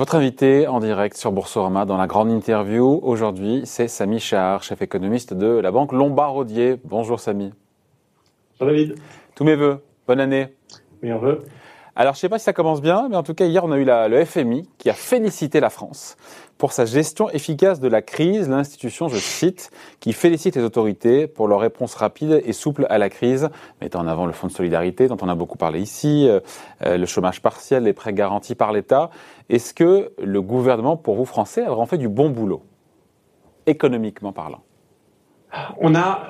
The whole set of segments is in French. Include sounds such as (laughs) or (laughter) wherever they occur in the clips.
Votre invité en direct sur Boursorama dans la grande interview aujourd'hui, c'est Samy Char, chef économiste de la banque Lombard-Odier. Bonjour Samy. Bonjour David. Tous mes voeux. Bonne année. Alors, je ne sais pas si ça commence bien, mais en tout cas, hier, on a eu le FMI qui a félicité la France pour sa gestion efficace de la crise. L'institution, je cite, qui félicite les autorités pour leur réponse rapide et souple à la crise, mettant en avant le fonds de solidarité dont on a beaucoup parlé ici, euh, euh, le chômage partiel, les prêts garantis par l'État. Est-ce que le gouvernement, pour vous Français, a vraiment fait du bon boulot, économiquement parlant? On a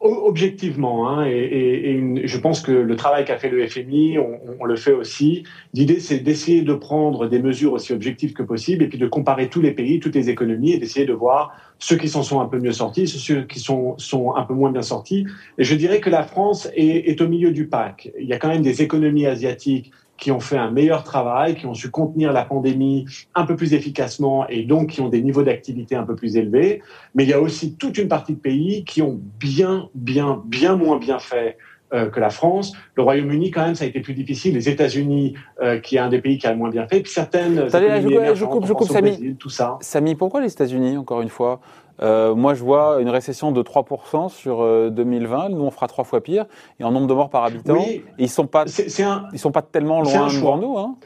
objectivement, hein, et, je pense que le travail qu'a fait le FMI, on, le fait aussi. L'idée, c'est d'essayer de prendre des mesures aussi objectives que possible, et puis de comparer tous les pays, toutes les économies, et d'essayer de voir ceux qui s'en sont un peu mieux sortis, ceux qui sont, sont un peu moins bien sortis. Et je dirais que la France est, est au milieu du pack. Il y a quand même des économies asiatiques qui ont fait un meilleur travail, qui ont su contenir la pandémie un peu plus efficacement et donc qui ont des niveaux d'activité un peu plus élevés. Mais il y a aussi toute une partie de pays qui ont bien, bien, bien moins bien fait que la France. Le Royaume-Uni, quand même, ça a été plus difficile. Les États-Unis, euh, qui est un des pays qui a moins bien fait. Puis certaines. Allez, je, je, coupe, je coupe, Samy. tout ça. Samy, pourquoi les États-Unis, encore une fois? Euh, moi, je vois une récession de 3% sur 2020. Nous, on fera trois fois pire. Et en nombre de morts par habitant, oui, ils sont pas, ils sont pas tellement loin de nous. Hein.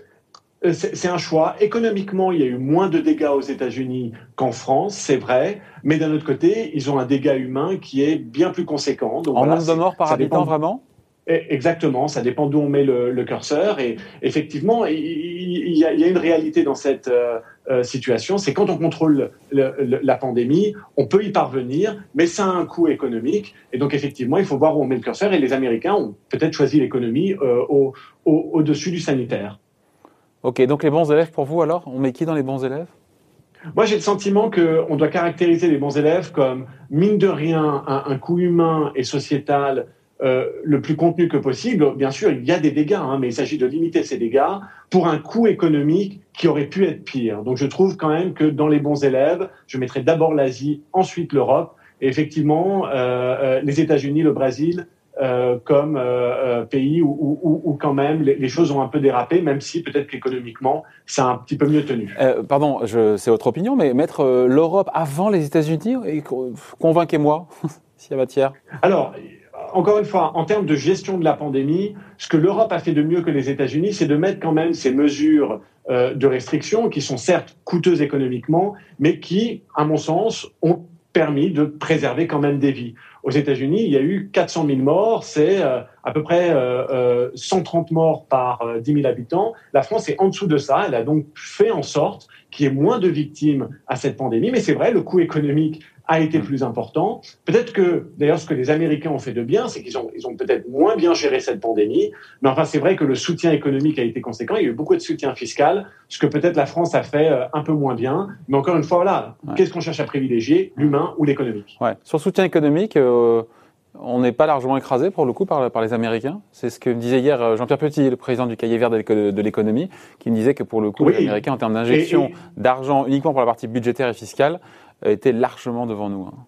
C'est un choix. Économiquement, il y a eu moins de dégâts aux États-Unis qu'en France, c'est vrai. Mais d'un autre côté, ils ont un dégât humain qui est bien plus conséquent. Donc, en nombre de morts par habitant, vraiment? Eh, Exactement, ça dépend d'où on met le, curseur. Et effectivement, il, y, a, une réalité dans cette euh, euh, situation, c'est quand on contrôle la pandémie, on peut y parvenir, mais ça a un coût économique. Et donc effectivement, il faut voir où on met le curseur. Et les Américains ont peut-être choisi l'économie euh, au-dessus du sanitaire. Ok, donc les bons élèves pour vous alors? On met qui dans les bons élèves? Moi, j'ai le sentiment qu'on doit caractériser les bons élèves comme, mine de rien, un coût humain et sociétal euh, le plus contenu que possible. Bien sûr, il y a des dégâts, hein, mais il s'agit de limiter ces dégâts pour un coût économique qui aurait pu être pire. Donc je trouve quand même que dans les bons élèves, je mettrais d'abord l'Asie, ensuite l'Europe, et effectivement euh, euh les États-Unis, le Brésil. Euh, comme euh, pays où, où, où, quand même les, les, choses ont un peu dérapé, même si peut-être qu'économiquement c'est un petit peu mieux tenu. pardon, c'est votre opinion, mais mettre l'Europe avant les États-Unis, convainquez-moi (laughs) s'il y a matière. Alors, encore une fois, en termes de gestion de la pandémie, ce que l'Europe a fait de mieux que les États-Unis, c'est de mettre quand même ces mesures euh, de restriction qui sont certes coûteuses économiquement, mais qui, à mon sens, ont permis de préserver quand même des vies. Aux États-Unis, il y a eu 400 000 morts, c'est euh, à peu près 130 euh, morts par 10 000 habitants. La France est en dessous de ça. Elle a donc fait en sorte qu'il y ait moins de victimes à cette pandémie. Mais c'est vrai, le coût économique a été mm. plus important. Peut-être que, d'ailleurs, ce que les Américains ont fait de bien, c'est qu'ils ont, ils ont peut-être moins bien géré cette pandémie. Mais enfin, c'est vrai que le soutien économique a été conséquent. Il y a eu beaucoup de soutien fiscal, ce que peut-être la France a fait euh, un peu moins bien. Mais encore une fois, voilà, qu'est-ce qu'on cherche à privilégier, l'humain ou l'économique? Ouais. Sur le soutien économique, euh, on n'est pas largement écrasé pour le coup par, par les Américains. C'est ce que me disait hier euh, Jean-Pierre Petit, le président du cahier vert de l'économie, qui me disait que pour le coup, les Américains, en termes d'injection d'argent uniquement pour la partie budgétaire et fiscale, était largement devant nous. Hein.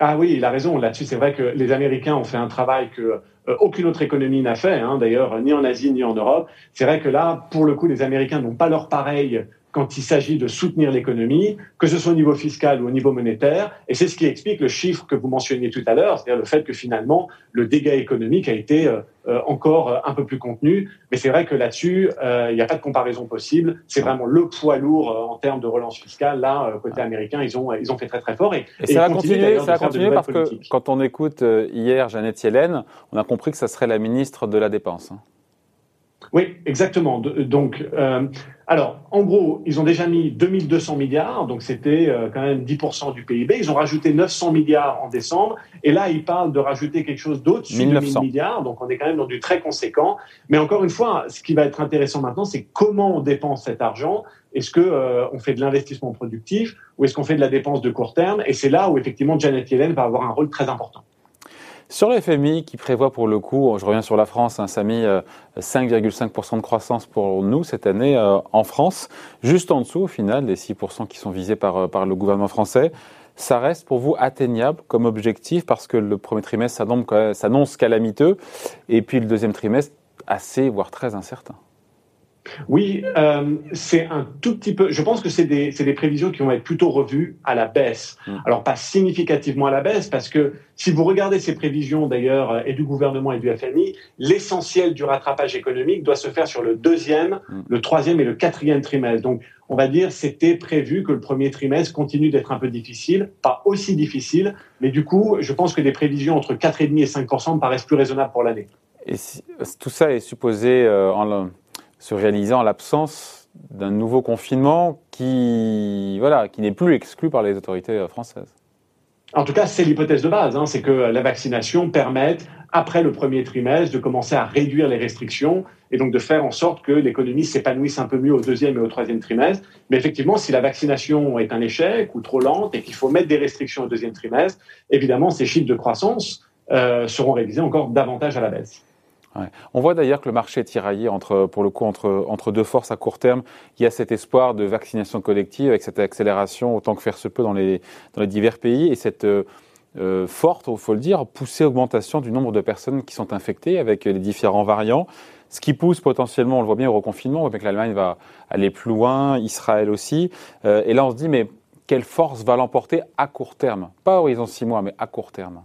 Ah oui, il a raison. Là-dessus, c'est vrai que les Américains ont fait un travail que euh, aucune autre économie n'a fait, hein, d'ailleurs, ni en Asie ni en Europe. C'est vrai que là, pour le coup, les Américains n'ont pas leur pareil quand il s'agit de soutenir l'économie, que ce soit au niveau fiscal ou au niveau monétaire. Et c'est ce qui explique le chiffre que vous mentionniez tout à l'heure, c'est-à-dire le fait que finalement, le dégât économique a été euh, euh, encore euh, un peu plus contenu. Mais c'est vrai que là-dessus, il n'y a pas de comparaison possible. C'est vraiment le poids lourd en termes de relance fiscale. Là, côté américain, ils ont, ils ont fait très très fort. Et, ça, va continuer, ça va continuer parce que quand on écoute hier Jeannette Yellen, on a compris que ça serait la ministre de la Dépense. Oui, exactement. Donc, euh, alors, en gros, ils ont déjà mis 2200 milliards, donc c'était euh, quand même 10% du PIB. Ils ont rajouté 900 milliards en décembre, et là, ils parlent de rajouter quelque chose d'autre sur 1000 milliards, donc on est quand même dans du très conséquent. Mais encore une fois, ce qui va être intéressant maintenant, c'est comment on dépense cet argent. Est-ce que euh, on fait de l'investissement productif ou est-ce qu'on fait de la dépense de court terme? Et c'est là où effectivement Janet Yellen va avoir un rôle très important. Sur le FMI qui prévoit pour le coup, je reviens sur la France, hein, ça 5,5% de croissance pour nous cette année euh, en France, juste en dessous au final des 6% qui sont visés par, euh, par le gouvernement français. Ça reste pour vous atteignable comme objectif parce que le premier trimestre s'annonce calamiteux et puis le deuxième trimestre assez, voire très incertain. Oui, euh, c'est un tout petit peu. Je pense que c'est des, des, prévisions qui vont être plutôt revues à la baisse. Mm. Alors pas significativement à la baisse, parce que si vous regardez ces prévisions d'ailleurs euh, et du gouvernement et du FMI, l'essentiel du rattrapage économique doit se faire sur le deuxième, mm. le troisième et le quatrième trimestre. Donc on va dire c'était prévu que le premier trimestre continue d'être un peu difficile, pas aussi difficile, mais du coup je pense que des prévisions entre 4,5% et 5% me paraissent plus raisonnables pour l'année. Et tout ça est supposé euh, en se réaliser en l'absence d'un nouveau confinement qui, voilà, qui n'est plus exclu par les autorités euh, françaises. En tout cas, c'est l'hypothèse de base, hein, c'est que la vaccination permette, après le premier trimestre, de commencer à réduire les restrictions et donc de faire en sorte que l'économie s'épanouisse un peu mieux au deuxième et au troisième trimestre. Mais effectivement, si la vaccination est un échec ou trop lente et qu'il faut mettre des restrictions au deuxième trimestre, évidemment, ces chiffres de croissance euh, seront révisés encore davantage à la baisse. On voit d'ailleurs que le marché est tiraillé entre, pour le coup, entre, entre deux forces à court terme. Il y a cet espoir de vaccination collective avec cette accélération autant que faire se peut dans les, dans les divers pays et cette euh, euh, forte, il faut le dire, poussée augmentation du nombre de personnes qui sont infectées avec les différents variants. Ce qui pousse potentiellement, on le voit bien au reconfinement, on voit que l'Allemagne va aller plus loin, Israël aussi. Euh, et là, on se dit, mais quelle force va l'emporter à court terme? Pas horizon six mois, mais à court terme.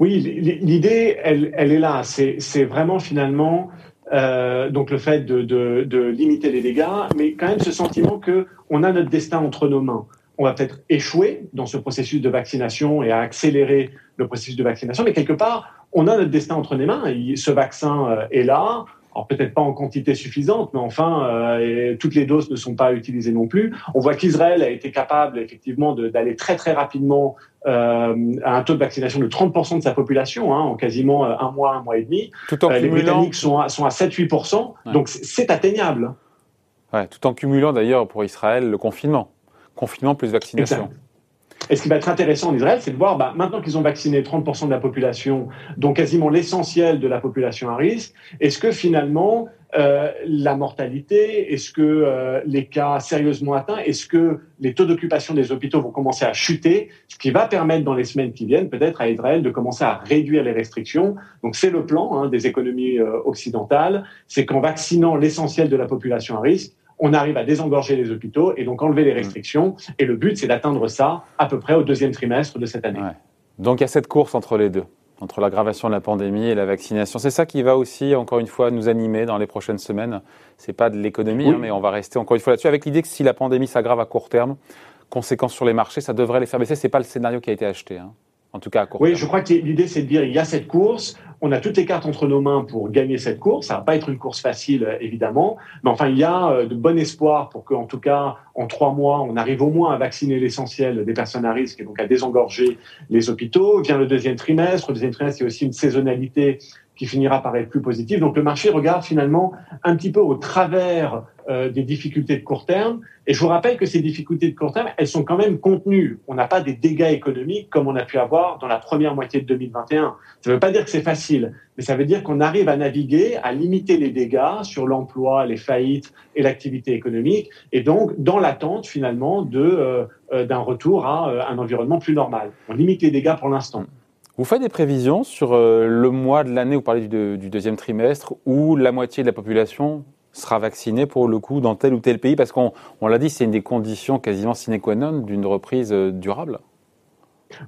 Oui, l'idée, elle, est là. C'est vraiment finalement euh, donc le fait de, limiter les dégâts, mais quand même ce sentiment que on a notre destin entre nos mains. On va peut-être échouer dans ce processus de vaccination et à accélérer le processus de vaccination, mais quelque part, on a notre destin entre les mains. Ce vaccin euh, est là. Alors peut-être pas en quantité suffisante, mais enfin, euh, toutes les doses ne sont pas utilisées non plus. On voit qu'Israël a été capable effectivement d'aller très très rapidement euh, à un taux de vaccination de 30% de sa population hein, en quasiment euh, un mois, un mois et demi. Tout en les Britanniques sont à, sont à 7-8%, donc c'est atteignable. Ouais, tout en cumulant d'ailleurs pour Israël le confinement. Confinement plus vaccination. Et ce qui va être intéressant en Israël, c'est de voir, bah, maintenant qu'ils ont vacciné 30% de la population, donc quasiment l'essentiel de la population à risque, est-ce que finalement euh, la mortalité, est-ce que euh, les cas sérieusement atteints, est-ce que les taux d'occupation des hôpitaux vont commencer à chuter, ce qui va permettre dans les semaines qui viennent peut-être à Israël de commencer à réduire les restrictions. Donc c'est le plan hein, des économies euh, occidentales, c'est qu'en vaccinant l'essentiel de la population à risque, on arrive à désengorger les hôpitaux et donc enlever les mmh. restrictions. Et le but, c'est d'atteindre ça à peu près au deuxième trimestre de cette année. Donc il y a cette course entre les deux, entre l'aggravation de la pandémie et la vaccination. C'est ça qui va aussi, encore une fois, nous animer dans les prochaines semaines. C'est pas de l'économie, hein, mais on va rester encore une fois là-dessus, avec l'idée que si la pandémie s'aggrave à court terme, conséquences sur les marchés, ça devrait les faire baisser. C'est pas le scénario qui a été acheté. Hein en tout cas à court Oui, je crois que l'idée, c'est de dire il y a cette course, on a toutes les cartes entre nos mains pour gagner cette course. Ça va pas être une course facile, évidemment, mais enfin, il y a euh, de bon espoir pour qu'en tout cas, en trois mois, on arrive au moins à vacciner l'essentiel des personnes à risque et donc à désengorger les hôpitaux. Vient le deuxième trimestre. Le deuxième trimestre, il y a aussi une saisonnalité qui finira par être plus positive. Donc le marché regarde finalement un petit peu au travers euh, des difficultés de court terme. Et je vous rappelle que ces difficultés de court terme, elles sont quand même contenues. On n'a pas des dégâts économiques comme on a pu avoir dans la première moitié de 2021. Ça ne veut pas dire que c'est facile, mais ça veut dire qu'on arrive à naviguer, à limiter les dégâts sur l'emploi, les faillites et l'activité économique, et donc dans l'attente finalement de euh, euh, d'un retour à un environnement plus normal. On limite les dégâts pour l'instant. Vous faites des prévisions sur le mois de l'année, vous parlez du, du, deuxième trimestre, où la moitié de la population sera vacciné pour le coup dans tel ou tel pays Parce qu'on l'a dit, c'est une des conditions quasiment sine qua non d'une reprise euh, durable.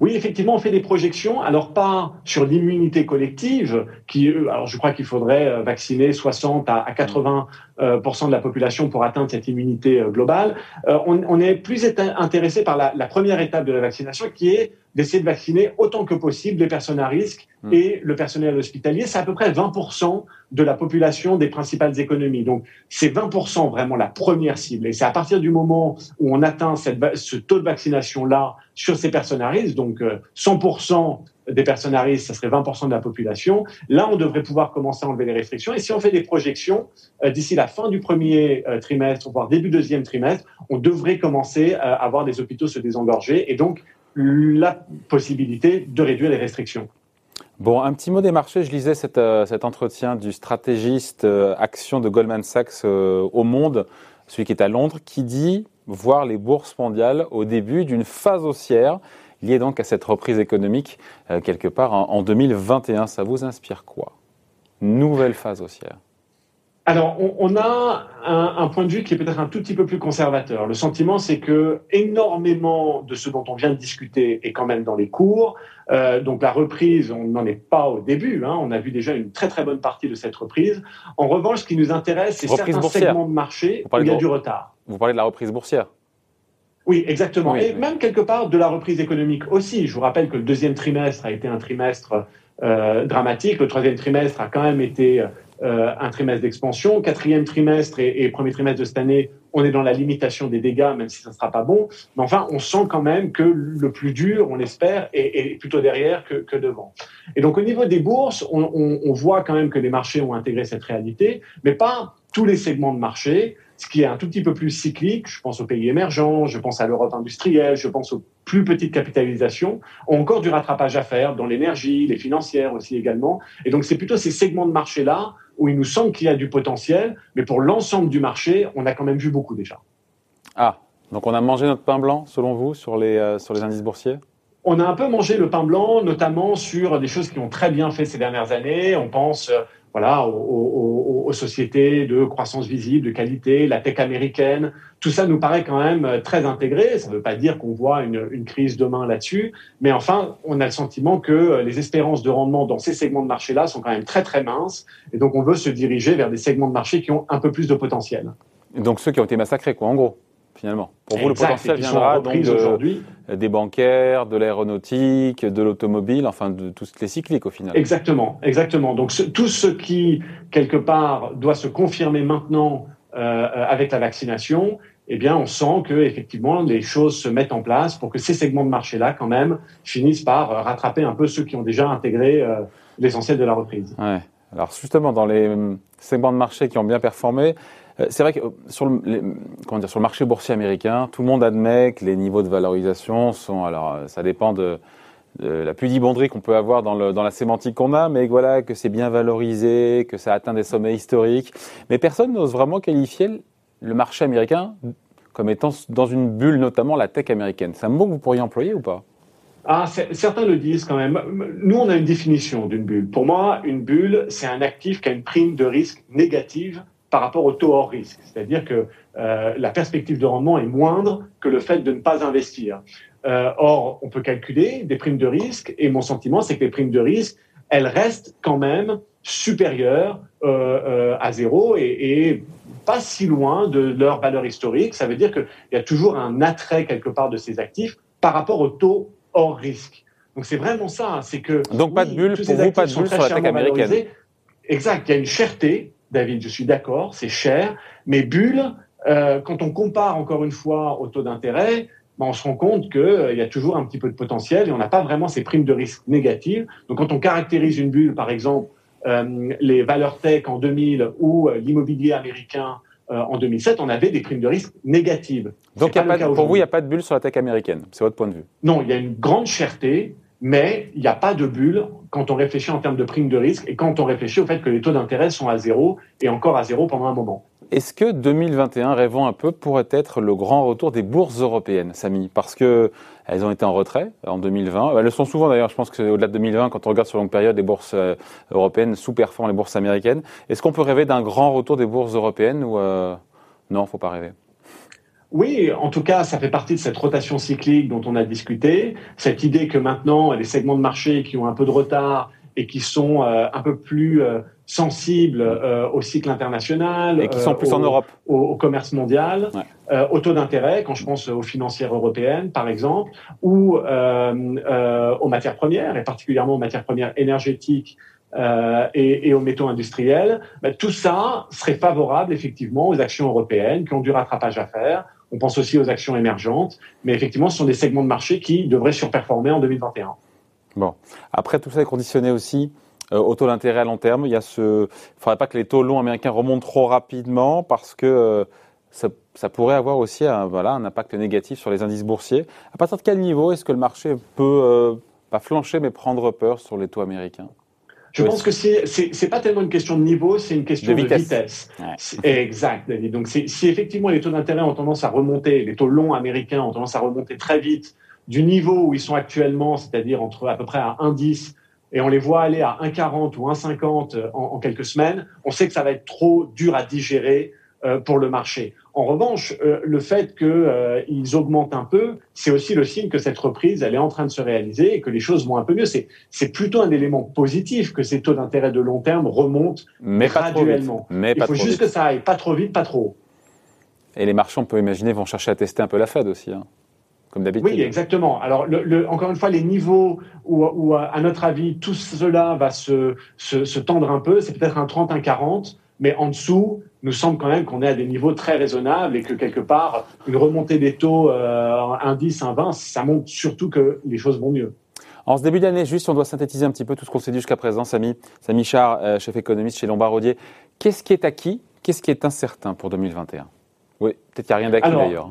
Oui, effectivement, on fait des projections, alors pas sur l'immunité collective, qui, euh, alors je crois qu'il faudrait euh, vacciner 60 à 80% de la population pour atteindre cette immunité globale. On, est plus intéressé par la première étape de la vaccination, qui est d'essayer de vacciner autant que possible les personnes à risque hmm. et le personnel hospitalier. C'est à peu près 20% de la population des principales économies. Donc, c'est 20% vraiment la première cible. Et c'est à partir du moment où on atteint cette, ce taux de vaccination-là sur ces personnes à risque, donc 100% euh, des personnes à risque, ça serait 20% de la population. Là, on devrait pouvoir commencer à enlever les restrictions. Et si on fait des projections, euh, d'ici la fin du premier euh, trimestre, voire début deuxième trimestre, on devrait commencer à voir des hôpitaux se désengorger et donc la possibilité de réduire les restrictions. Bon, un petit mot des marchés. Je lisais euh, cet entretien du stratégiste euh, action de Goldman Sachs euh, au Monde, celui qui est à Londres, qui dit voir les bourses mondiales au début d'une phase haussière liée donc à cette reprise économique quelque part en 2021. Ça vous inspire quoi? Nouvelle phase haussière alors, on, a un, point de vue qui est peut-être un tout petit peu plus conservateur. Le sentiment, c'est que énormément de ce dont on vient de discuter est quand même dans les cours. Euh, donc la reprise, on n'en est pas au début. Hein. On a vu déjà une très très bonne partie de cette reprise. En revanche, ce qui nous intéresse, c'est certains segments de marché où il y a du retard. Vous parlez de la reprise boursière oui, exactement. et même quelque part de la reprise économique aussi. Je vous rappelle que le deuxième trimestre a été un trimestre euh, dramatique. Le troisième trimestre a quand même été euh, un trimestre d'expansion. Quatrième trimestre et, premier trimestre de cette année, on est dans la limitation des dégâts, même si ça ne sera pas bon. Mais enfin, on sent quand même que le plus dur, on l'espère, est, plutôt derrière que, devant. Et donc, au niveau des bourses, on voit quand même que les marchés ont intégré cette réalité, mais pas tous les segments de marché ce qui est un tout petit peu plus cyclique, je pense aux pays émergents, je pense à l'Europe industrielle, je pense aux plus petites capitalisations, ont encore du rattrapage à faire dans l'énergie, les financières aussi également. Et donc c'est plutôt ces segments de marché-là où il nous semble qu'il y a du potentiel, mais pour l'ensemble du marché, on a quand même vu beaucoup déjà. Ah, donc on a mangé notre pain blanc, selon vous, sur les, euh, sur les indices boursiers? On a un peu mangé le pain blanc, notamment sur des choses qui ont très bien fait ces dernières années. On pense euh, voilà, aux, sociétés de croissance visible, de qualité, la tech américaine. Tout ça nous paraît quand même euh, très intégré. Ça ne veut pas dire qu'on voit une, une, crise demain là-dessus, mais enfin, on a le sentiment que euh, les espérances de rendement dans ces segments de marché-là sont quand même très très minces, et donc on veut se diriger vers des segments de marché qui ont un peu plus de potentiel. donc ceux qui ont été massacrés, quoi, en gros finalement. Pour vous, le potentiel viendra donc des bancaires, de l'aéronautique, de l'automobile, enfin de tous les cycliques au final. Exactement, exactement. Donc tout ce qui, quelque part, doit se confirmer maintenant euh, avec la vaccination, eh bien, on sent que effectivement les choses se mettent en place pour que ces segments de marché-là, quand même, finissent par euh, rattraper un peu ceux qui ont déjà intégré euh, l'essentiel de la reprise. Ouais. Alors justement, dans les segments de marché qui ont bien performé, c'est vrai que euh, sur le, comment dire, sur le marché boursier américain, tout le monde admet que les niveaux de valorisation sont. Alors, euh, ça dépend de, de la pudibonderie qu'on peut avoir dans, le, dans la sémantique qu'on a, mais voilà, que c'est bien valorisé, que ça atteint des sommets historiques. Mais personne n'ose vraiment qualifier le marché américain comme étant dans une bulle, notamment la tech américaine. C'est un mot que vous pourriez employer ou pas? Ah, certains le disent quand même. Nous, on a une définition d'une bulle. Pour moi, une bulle, c'est un actif qui a une prime de risque négative par rapport au taux hors risque. C'est-à-dire que euh, la perspective de rendement est moindre que le fait de ne pas investir. Euh, or, on peut calculer des primes de risque et mon sentiment, c'est que les primes de risque, elles restent quand même supérieures euh, à zéro et, et, pas si loin de leur valeur historique. Ça veut dire qu'il y a toujours un attrait quelque part de ces actifs par rapport au taux hors risque. Donc c'est vraiment ça, hein. c'est que donc pas de bulle pour vous, pas de bulle sur la tech américaine. Exact, il y a une cherté David, je suis d'accord, c'est cher, mais bulle, euh, quand on compare encore une fois au taux d'intérêt, ben, on se rend compte qu'il euh, y a toujours un petit peu de potentiel et on n'a pas vraiment ces primes de risque négatives. Donc quand on caractérise une bulle, par exemple, euh, les valeurs tech en 2000 ou l'immobilier américain en 2007, on avait des primes de risque négatives. Donc pour vous, il n'y a pas de bulle sur la tech américaine, c'est votre point de vue? Non, il y a une grande cherté, mais il n'y a pas de bulle quand on réfléchit en termes de primes de risque et quand on réfléchit au fait que les taux d'intérêt sont à zéro et encore à zéro pendant un moment. Est-ce que 2021, rêvons un peu, pourrait être le grand retour des bourses européennes, Samy? Parce que elles ont été en retrait en 2020. Elles le sont souvent d'ailleurs, je pense qu'au-delà de 2020, quand on regarde sur longue période, les bourses euh, européennes sous-performent les bourses américaines. Est-ce qu'on peut rêver d'un grand retour des bourses européennes ou euh... non, faut pas rêver? Oui, en tout cas, ça fait partie de cette rotation cyclique dont on a discuté, cette idée que maintenant, les segments de marché qui ont un peu de retard et qui sont euh, un peu plus euh, sensibles euh, au cycle international, et qui sont plus en Europe, au, commerce mondial, au taux d'intérêt, quand je pense aux financières européennes, par exemple, ou aux matières premières, et particulièrement aux matières premières énergétiques et, et, aux métaux industriels, ben, tout ça serait favorable effectivement aux actions européennes qui ont du rattrapage à faire, on pense aussi aux actions émergentes, mais effectivement, ce sont des segments de marché qui devraient surperformer en 2021. Bon, après tout ça est conditionné aussi euh, au taux d'intérêt à long terme. Il a ce, faudrait pas que les taux longs américains remontent trop rapidement parce que euh, ça, pourrait avoir aussi un, voilà, un impact négatif sur les indices boursiers. À partir de quel niveau est-ce que le marché peut euh, pas flancher mais prendre peur sur les taux américains? Je pense que c'est pas tellement une question de niveau, c'est une question de vitesse. Exact, David. Donc si effectivement les taux d'intérêt ont tendance à remonter, les taux longs américains ont tendance à remonter très vite du niveau où ils sont actuellement, c'est-à-dire entre à peu près à 1,10 et on les voit aller à 1,40 ou 1,50 en, en quelques semaines, on sait que ça va être trop dur à digérer euh, pour le marché. En revanche, euh, le fait qu'ils euh, augmentent un peu, c'est aussi le signe que cette reprise, elle est en train de se réaliser et que les choses vont un peu mieux. C'est plutôt un élément positif que ces taux d'intérêt de long terme remontent Mais graduellement. Mais Il faut juste que ça aille pas trop vite, pas trop haut. Et les marchands, on peut imaginer, vont chercher à tester un peu la Fed aussi. Hein, comme d'habitude. Oui, exactement. Alors, le, encore une fois, les niveaux où, à notre avis, tout cela va se, se, se tendre un peu, c'est peut-être un 30, un 40 mais en dessous, nous semble quand même qu'on est à des niveaux très raisonnables et que quelque part, une remontée des taux, euh, 10, un 20, ça montre surtout que les choses vont mieux. En ce début d'année, juste, on doit synthétiser un petit peu tout ce qu'on s'est dit jusqu'à présent. Samy, Samy Char, euh, chef économiste chez Lombard-Odier. Qu'est-ce qui est acquis? Qu'est-ce qui est incertain pour 2021 Oui, peut-être qu'il n'y a rien d'acquis d'ailleurs.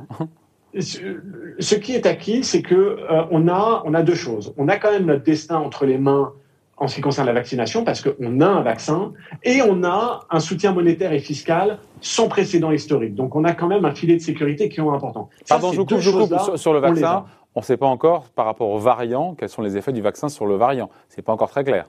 Ce qui est acquis, c'est que euh, on a on a deux choses. On a quand même notre destin entre les mains en ce qui concerne la vaccination, parce qu'on a un vaccin et on a un soutien monétaire et fiscal sans précédent historique. Donc on a quand même un filet de sécurité qui est important. Pardon, je coupe, je coupe sur, le vaccin. On ne sait pas encore par rapport au variant quels sont les effets du vaccin sur le variant. C'est pas encore très clair.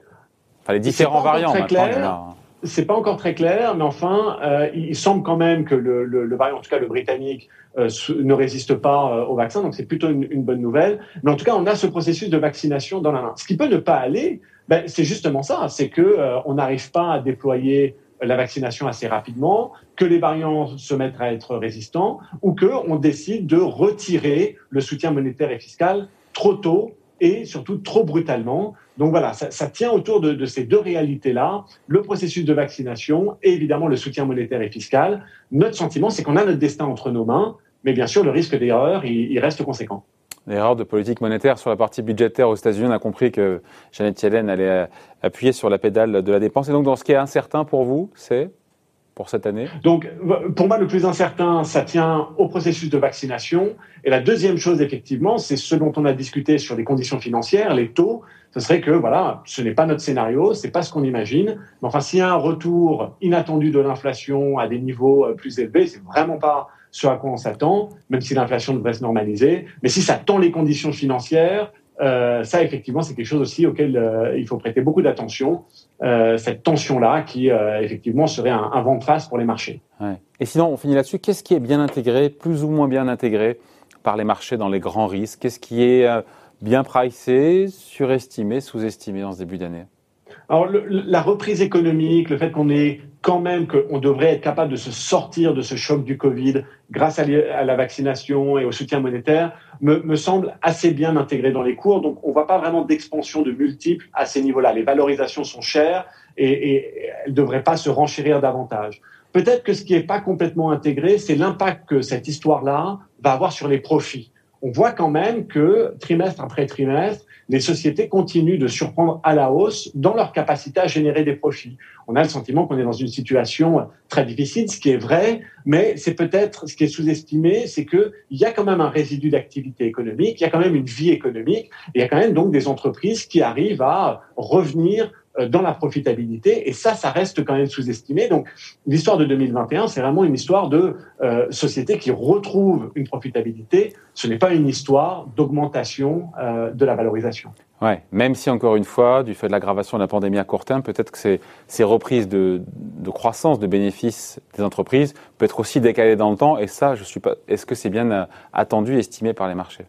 Enfin, les différents variants. Très clair. C'est pas encore très clair, mais enfin, euh, il semble quand même que le, le, variant, en tout cas le britannique, euh, ne résiste pas euh, au vaccin, donc c'est plutôt une, une, bonne nouvelle. Mais en tout cas, on a ce processus de vaccination dans la main. Ce qui peut ne pas aller, ben, c'est justement ça, c'est que euh, on n'arrive pas à déployer la vaccination assez rapidement, que les variants se mettent à être résistants, ou que on décide de retirer le soutien monétaire et fiscal trop tôt et surtout trop brutalement. Donc voilà, ça, ça tient autour de, de ces deux réalités-là, le processus de vaccination et évidemment le soutien monétaire et fiscal. Notre sentiment, c'est qu'on a notre destin entre nos mains, mais bien sûr, le risque d'erreur, il, il reste conséquent l'erreur de politique monétaire sur la partie budgétaire aux États-Unis. On a compris que Janet Yellen allait euh, appuyer sur la pédale de la dépense. Et donc, dans ce qui est incertain pour vous, c'est pour cette année? Donc, pour moi, le plus incertain, ça tient au processus de vaccination. Et la deuxième chose, effectivement, c'est ce dont on a discuté sur les conditions financières, les taux. Ce serait que, voilà, ce n'est pas notre scénario, c'est pas ce qu'on imagine. Mais enfin, s'il y a un retour inattendu de l'inflation à des niveaux euh, plus élevés, c'est vraiment pas ce à quoi on s'attend, même si l'inflation devrait se normaliser. Mais si ça tend les conditions financières, euh, ça, effectivement, c'est quelque chose aussi auquel euh, il faut prêter beaucoup d'attention. Euh, cette tension-là, qui effectivement serait un, vent de face pour les marchés. Et sinon, on finit là-dessus. Qu'est-ce qui est bien intégré, plus ou moins bien intégré par les marchés dans les grands risques? Qu'est-ce qui est bien pricé, surestimé, sous-estimé en ce début d'année? Alors, la reprise économique, le fait qu'on est quand même qu'on devrait être capable de se sortir de ce choc du Covid grâce à, la vaccination et au soutien monétaire me, semble assez bien intégré dans les cours. Donc, on ne voit pas vraiment d'expansion de multiples à ces niveaux-là. Les valorisations sont chères et, et elles ne devraient pas se renchérir davantage. Peut-être que ce qui n'est pas complètement intégré, c'est l'impact que cette histoire-là va avoir sur les profits on voit quand même que trimestre après trimestre, les sociétés continuent de surprendre à la hausse dans leur capacité à générer des profits. On a le sentiment qu'on est dans une situation très difficile, ce qui est vrai, mais c'est peut-être ce qui est sous-estimé, c'est qu'il y a quand même un résidu d'activité économique, il y a quand même une vie économique, et il y a quand même donc des entreprises qui arrivent à revenir dans la profitabilité. Et ça, ça reste quand même sous-estimé. Donc, l'histoire de 2021, c'est vraiment une histoire de euh, société qui retrouve une profitabilité. Ce n'est pas une histoire d'augmentation euh, de la valorisation. Ouais, même si encore une fois, du fait de l'aggravation de la pandémie à court terme, peut-être que ces, ces reprises de, de, croissance, de bénéfices des entreprises peut être aussi décalées dans le temps. Et ça, je suis pas. Est-ce que c'est bien euh, attendu, estimé par les marchés?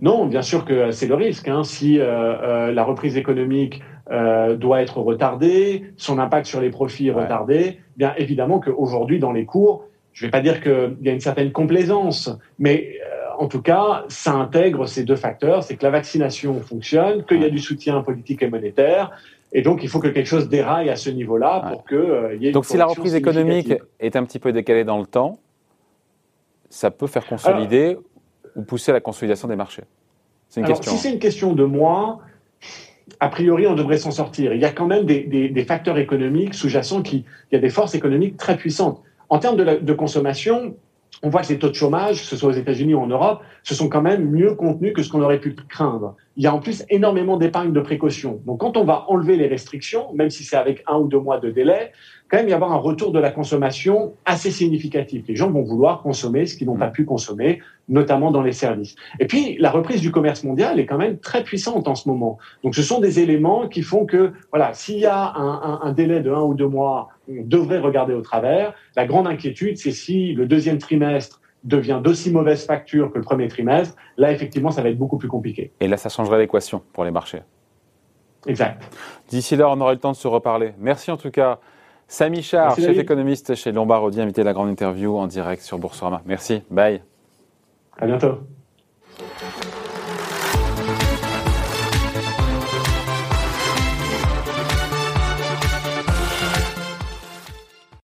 Non, bien sûr que c'est le risque. Hein. Si euh, euh, la reprise économique euh, doit être retardée, son impact sur les profits est ouais. retardé, bien évidemment qu'aujourd'hui, dans les cours, je ne vais pas dire qu'il y a une certaine complaisance, mais euh, en tout cas, ça intègre ces deux facteurs. C'est que la vaccination fonctionne, qu'il y a du soutien politique et monétaire, et donc, il faut que quelque chose déraille à ce niveau-là pour qu'il euh, y ait Donc, si la reprise économique est un petit peu décalée dans le temps, ça peut faire consolider Alors, ou pousser à la consolidation des marchés? C'est une Alors, question. Si c'est une question de moi, a priori, on devrait s'en sortir. Il y a quand même des, facteurs économiques sous-jacents qui, il y a des forces économiques très puissantes. En termes de consommation, on voit que les taux de chômage, que ce soit aux États-Unis ou en Europe, se sont quand même mieux contenus que ce qu'on aurait pu craindre. Il y a en plus énormément d'épargne de précaution. Donc quand on va enlever les restrictions, même si c'est avec un ou deux mois de délai, quand même y avoir un retour de la consommation assez significatif. Les gens vont vouloir consommer ce qu'ils n'ont pas pu consommer, notamment dans les services. Et puis la reprise du commerce mondial est quand même très puissante en ce moment. Donc ce sont des éléments qui font que voilà, s'il y a un, un, délai de un ou deux mois, on devrait regarder au travers. La grande inquiétude, c'est si le deuxième trimestre devient d'aussi mauvaise facture que le premier trimestre, là, effectivement, ça va être beaucoup plus compliqué. Et là, ça changerait l'équation pour les marchés. Exact. D'ici là, on aura le temps de se reparler. Merci en tout cas. Samy Char, chef économiste chez Lombard Odier, invité à la grande interview en direct sur Boursorama. Merci. Bye. À bientôt.